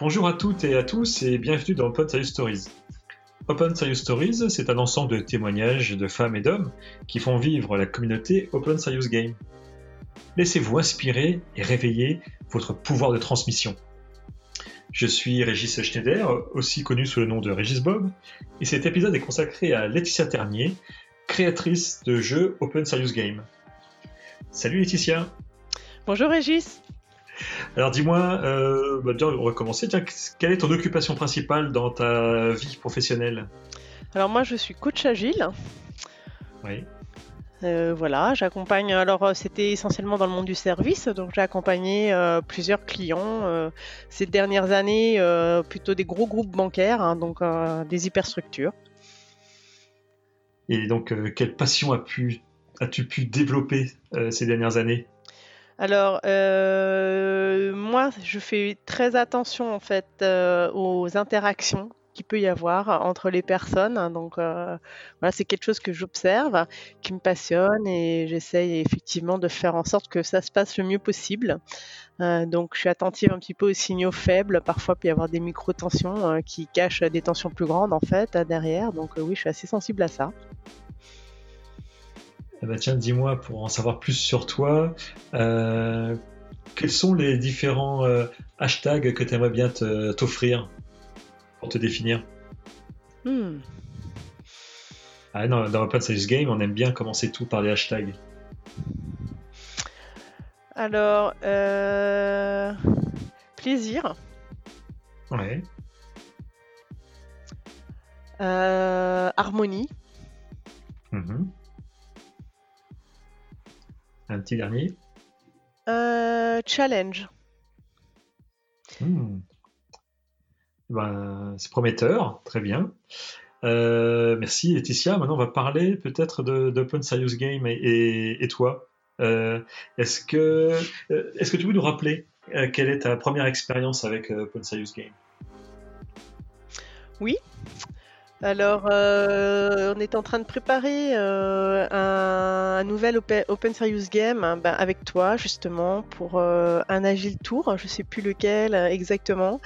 Bonjour à toutes et à tous et bienvenue dans Open Serious Stories. Open Serious Stories, c'est un ensemble de témoignages de femmes et d'hommes qui font vivre la communauté Open Serious Game. Laissez-vous inspirer et réveiller votre pouvoir de transmission. Je suis Régis Schneider, aussi connu sous le nom de Régis Bob, et cet épisode est consacré à Laetitia Ternier, créatrice de jeux Open Serious Game. Salut Laetitia Bonjour Régis alors dis-moi, euh, bah, on va commencer. quelle est ton occupation principale dans ta vie professionnelle? Alors moi, je suis coach agile. Oui. Euh, voilà, j'accompagne. Alors, euh, c'était essentiellement dans le monde du service, donc j'ai accompagné plusieurs clients ces dernières années, plutôt des gros groupes bancaires, hein, donc des hyperstructures. Et donc, quelle passion as-tu pu développer ces dernières années? Alors, euh, moi, je fais très attention en fait euh, aux interactions qu'il peut y avoir entre les personnes. Donc, euh, voilà, c'est quelque chose que j'observe, qui me passionne et j'essaye effectivement de faire en sorte que ça se passe le mieux possible. donc, je suis attentive un petit peu aux signaux faibles. Parfois, il peut y avoir des micro-tensions qui cachent des tensions plus grandes en fait derrière. Donc, oui, je suis assez sensible à ça. Eh ben, tiens, dis-moi, pour en savoir plus sur toi, euh, quels sont les différents euh, hashtags que tu aimerais bien t'offrir pour te définir? Hmm. ah, non, Dans Open Game, on aime bien commencer tout par les hashtags. Alors, euh, plaisir. Ouais. harmonie. Mm-hmm. Un petit dernier euh, Challenge. Hmm. Ben, c'est prometteur, très bien. Euh, merci Laetitia. Maintenant, on va parler peut-être d'Open Serious Game et, toi. Euh, est-ce que, est que tu peux nous rappeler quelle est ta première expérience avec Open Serious Game? Oui. Alors, euh, on est en train de préparer euh, un, nouvel open, Serious Game hein, ben, avec toi, justement, pour euh, un Agile Tour. Je ne sais plus lequel exactement.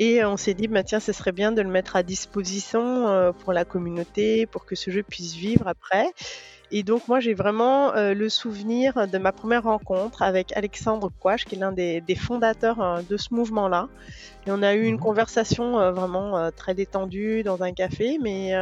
Et on s'est dit, bah, tiens, ce serait bien de le mettre à disposition pour la communauté, pour que ce jeu puisse vivre après. Et donc moi j'ai vraiment euh, le souvenir de ma première rencontre avec Alexandre Quash, qui est l'un des, fondateurs euh, de ce mouvement-là. Et on a eu une mhm. conversation euh, vraiment très détendue dans un café, mais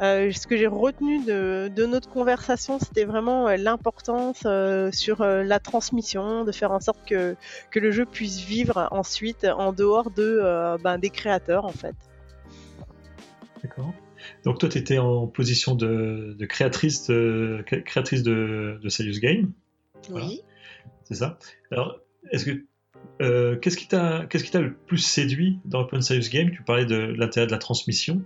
ce que j'ai retenu de, notre conversation, c'était vraiment l'importance sur la transmission, de faire en sorte que, que le jeu puisse vivre ensuite en dehors de, ben, des créateurs en fait. D'accord. Donc toi, tu étais en position de, créatrice, de, créatrice de, Serious Game. Oui. C'est ça. Alors, est-ce que euh, qu'est-ce qui t'a qu'est-ce qui t'a le plus séduit dans Open Serious Game? Tu parlais de l'intérêt de la transmission.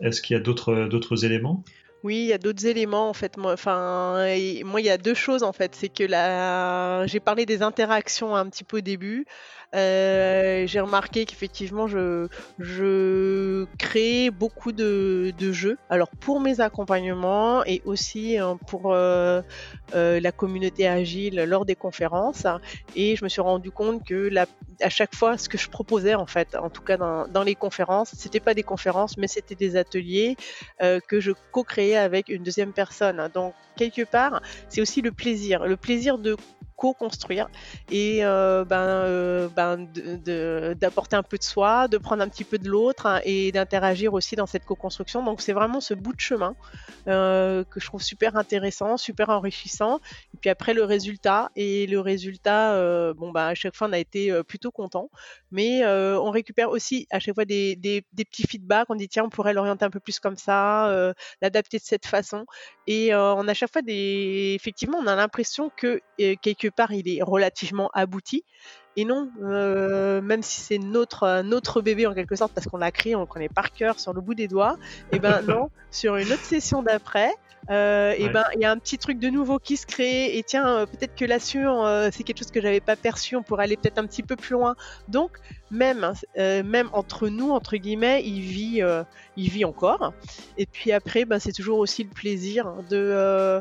Est-ce qu'il y a d'autres d'autres éléments? Oui, il y a d'autres éléments en fait. Moi, enfin, moi, il y a deux choses en fait. C'est que la... j'ai parlé des interactions un petit peu au début. Euh, j'ai remarqué qu'effectivement, je, je crée beaucoup de, jeux. Alors pour mes accompagnements et aussi hein, pour euh, euh, la communauté agile lors des conférences. Et je me suis rendu compte que la, à chaque fois, ce que je proposais en fait, en tout cas dans les conférences, c'était pas des conférences, mais c'était des ateliers que je co-créais avec une deuxième personne. Donc quelque part, c'est aussi le plaisir, le plaisir de co-construire et euh, ben, euh, ben d'apporter un peu de soi, de prendre un petit peu de l'autre hein, et d'interagir aussi dans cette co-construction. Donc c'est vraiment ce bout de chemin euh, que je trouve super intéressant, super enrichissant. Et puis après le résultat et le résultat, bon bah à chaque fois on a été plutôt content, mais on récupère aussi à chaque fois des, des, des, petits feedbacks. On dit tiens on pourrait l'orienter un peu plus comme ça, l'adapter de cette façon. Et on a à chaque fois des, effectivement on a l'impression que quelque part il est relativement abouti. Et non, euh, même si c'est notre, notre bébé en quelque sorte, parce qu'on l'a créé, on le connaît par cœur sur le bout des doigts, et ben non, sur une autre session d'après, euh, et ben il y a un petit truc de nouveau qui se crée et tiens euh, peut-être que là-dessus c'est quelque chose que j'avais pas perçu on pourrait aller peut-être un petit peu plus loin. Donc même même entre nous entre guillemets il vit il vit encore. Et puis après ben c'est toujours aussi le plaisir de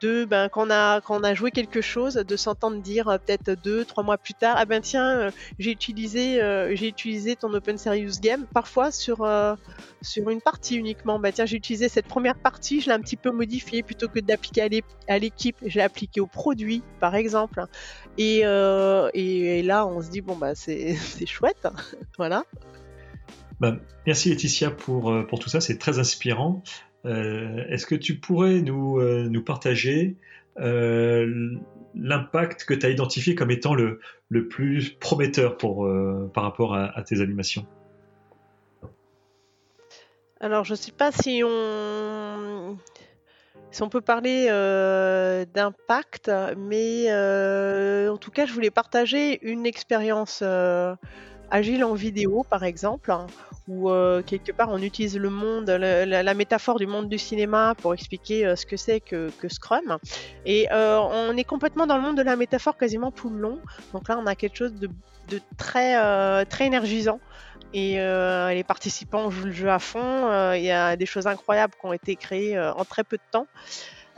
de ben quand on a quand on a joué quelque chose de s'entendre dire peut-être deux trois mois plus tard ah ben ben tiens, j'ai utilisé, j'ai utilisé ton Open Serious Game, parfois sur, sur une partie uniquement. Ben tiens, j'ai utilisé cette première partie, je l'ai un petit peu modifiée plutôt que d'appliquer à l'équipe, j'ai appliqué au produit, par exemple. Et, et, là, on se dit bon bah c'est chouette, voilà. Ben, merci Laetitia pour, pour tout ça, c'est très inspirant. Est-ce que tu pourrais nous, nous partager euh, l'impact que tu as identifié comme étant le, le plus prometteur pour, euh, par rapport à, tes animations. Alors, je ne sais pas si on, si on peut parler euh, d'impact, mais en tout cas, je voulais partager une expérience agile en vidéo, par exemple, où euh, quelque part on utilise le monde, la, métaphore du monde du cinéma pour expliquer euh, ce que c'est que, Scrum. Et euh, on est complètement dans le monde de la métaphore quasiment tout le long. Donc là, on a quelque chose de, très, très énergisant. Et les participants jouent le jeu à fond. Il y a des choses incroyables qui ont été créées en très peu de temps.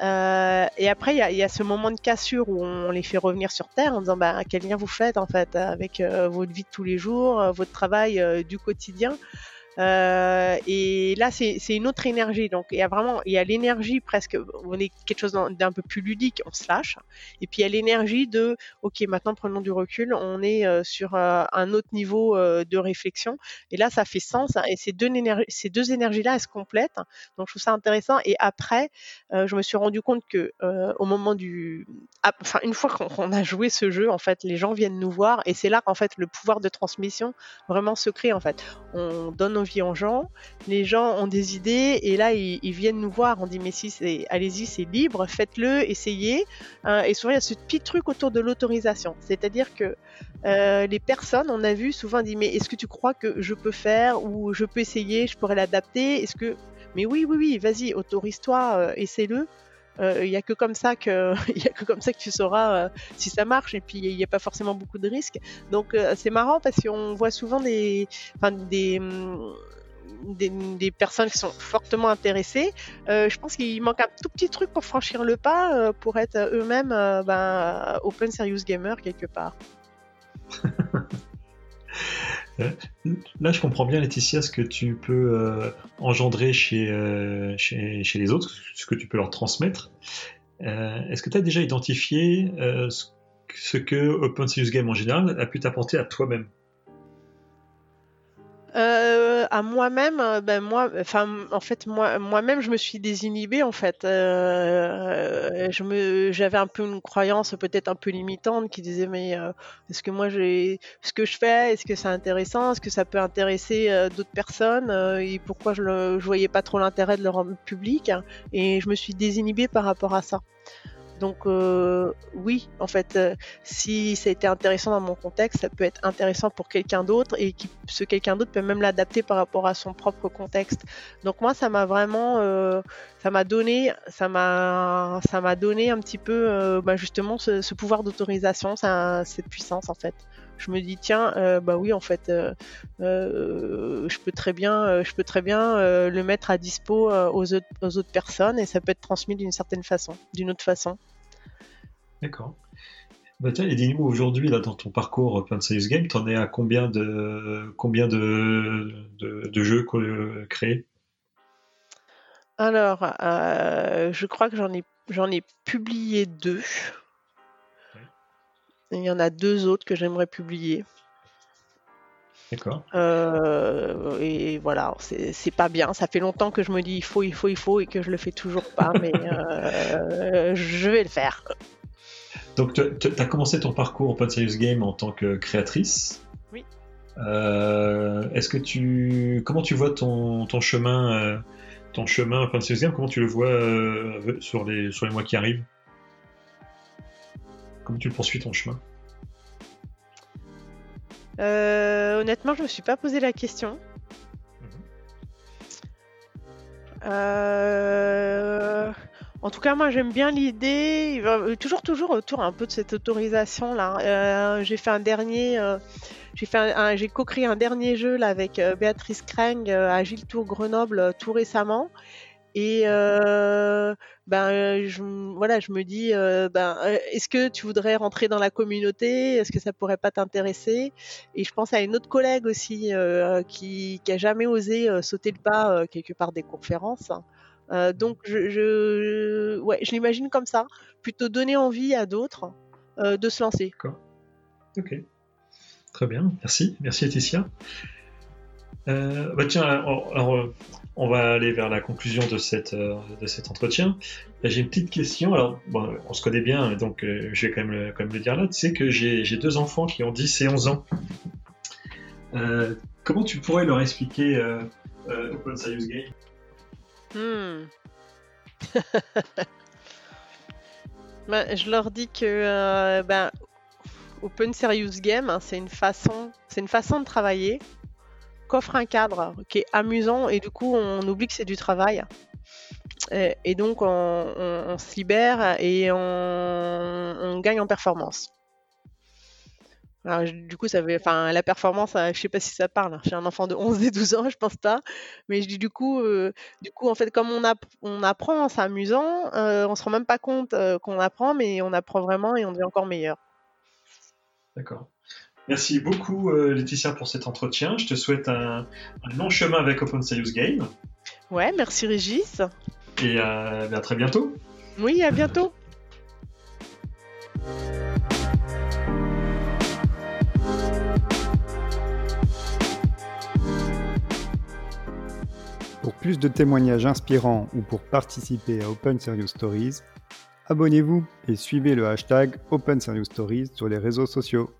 Euh, et après, il y, a ce moment de cassure où on les fait revenir sur Terre en disant bah, quel lien vous faites en fait avec euh, votre vie de tous les jours, euh, votre travail du quotidien. Euh, et là, c'est une autre énergie. Donc, il y a vraiment, il y a l'énergie presque, on est quelque chose d'un peu plus ludique, on se lâche. Et puis, il y a l'énergie de, ok, maintenant prenons du recul, on est euh, sur euh, un autre niveau de réflexion. Et là, ça fait sens. Hein, et ces deux, énergies-là, elles se complètent. Donc, je trouve ça intéressant. Et après, je me suis rendu compte que au moment du, ah, enfin, une fois qu'on a joué ce jeu, en fait, les gens viennent nous voir. Et c'est là qu'en fait, le pouvoir de transmission vraiment se crée. En fait, on donne vie en gens. Les gens ont des idées et là ils, viennent nous voir. On dit mais si c'est allez-y, c'est libre, faites-le, essayez. Hein, et souvent il y a ce petit truc autour de l'autorisation, c'est-à-dire que euh, les personnes, on a vu souvent dit mais est-ce que tu crois que je peux faire ou je peux essayer, je pourrais l'adapter? Est-ce que mais oui oui oui, vas-y, autorise-toi, euh, essaie-le. Il euh, n'y a que comme ça que il a que comme ça que tu sauras euh, si ça marche et puis il n'y a pas forcément beaucoup de risques. Donc euh, c'est marrant parce qu'on voit souvent des, des, des, des personnes qui sont fortement intéressées. je pense qu'il manque un tout petit truc pour franchir le pas pour être eux-mêmes ben, open serious gamer quelque part. Là, je comprends bien, Laetitia, ce que tu peux euh, engendrer euh, chez, chez, les autres, ce que tu peux leur transmettre. Euh, est-ce que tu as déjà identifié ce que Open Source Game en général a pu t'apporter à toi-même? Euh, à moi-même, euh, ben moi, enfin, en fait, moi, moi-même, je me suis désinhibée en fait. Euh, je me, j'avais un peu une croyance peut-être un peu limitante qui disait mais est-ce que moi j'ai, ce que je fais, est-ce que c'est intéressant, est-ce que ça peut intéresser d'autres personnes et pourquoi je, ne voyais pas trop l'intérêt de le rendre public et je me suis désinhibée par rapport à ça. Donc euh, oui, en fait, euh, si ça a été intéressant dans mon contexte, ça peut être intéressant pour quelqu'un d'autre et ce quelqu'un d'autre peut même l'adapter par rapport à son propre contexte. Donc moi, ça m'a vraiment, euh, donné, ça m'a, ça m'a donné un petit peu, bah, justement, ce, pouvoir d'autorisation, cette puissance en fait. Je me dis tiens bah oui en fait je peux très bien je peux très bien le mettre à dispo aux autres personnes et ça peut être transmis d'une certaine façon d'une autre façon D'accord. Bah tiens, et dis-nous aujourd'hui, là, dans ton parcours Open Science Game, t'en es à combien de, combien de, de, jeux créés? Alors, euh, je crois que j'en ai, j'en ai publié deux. il y en a deux autres que j'aimerais publier. D'accord. Euh, et voilà, c'est pas bien. Ça fait longtemps que je me dis il faut, il faut, il faut, et que je le fais toujours pas, mais euh, je vais le faire. Donc, tu as commencé ton parcours Open Serious Game en tant que créatrice. Oui. Euh, est-ce que tu, comment tu vois ton, ton chemin, euh, ton chemin Open Serious Game? Comment tu le vois euh, sur les sur les mois qui arrivent? Comment tu poursuis ton chemin? Honnêtement, je me suis pas posé la question. Mhm. Euh... En tout cas, moi j'aime bien l'idée, euh, toujours toujours autour un peu de cette autorisation là. Euh, j'ai fait un dernier, euh, j'ai co-créé un dernier jeu avec Béatrice Kreng à Gilles Tour Grenoble tout récemment. Et ben, je, voilà, je me dis, ben, est-ce que tu voudrais rentrer dans la communauté? Est-ce que ça pourrait pas t'intéresser? Et je pense à une autre collègue aussi qui, qui a jamais osé sauter le pas quelque part des conférences. Donc, je, ouais, je l'imagine comme ça, plutôt donner envie à d'autres de se lancer. D'accord. Ok. Très bien. Merci. Merci, Laetitia. Euh, bah tiens, alors, on va aller vers la conclusion de, cette, euh, de cet entretien. J'ai une petite question. Alors, on se connaît bien, donc euh, je vais quand même, le, quand même le dire là. Tu sais que j'ai deux enfants qui ont 10 et 11 ans. Euh, comment tu pourrais leur expliquer Open Serious Game hmm. ben, Je leur dis que ben, Open Serious Game, hein, c'est une façon, une façon de travailler offre un cadre qui est amusant et du coup on oublie que c'est du travail. Et, donc on, se libère et on, gagne en performance. Du coup, ça enfin, la performance, je sais pas si ça parle. J'ai un enfant de 11 et 12 ans, je pense pas. Mais je dis du coup, euh, du coup, en fait, comme on, on apprend en s'amusant, euh, on se rend même pas compte euh, qu'on apprend, mais on apprend vraiment et on devient encore meilleur. D'accord. Merci beaucoup euh, Laetitia pour cet entretien. Je te souhaite un, long chemin avec Open Serious Game. Ouais, merci Régis. Et à très bientôt. Oui, à bientôt. Plus de témoignages inspirants ou pour participer à Open Serious Stories, abonnez-vous et suivez le hashtag Open Serious Stories sur les réseaux sociaux.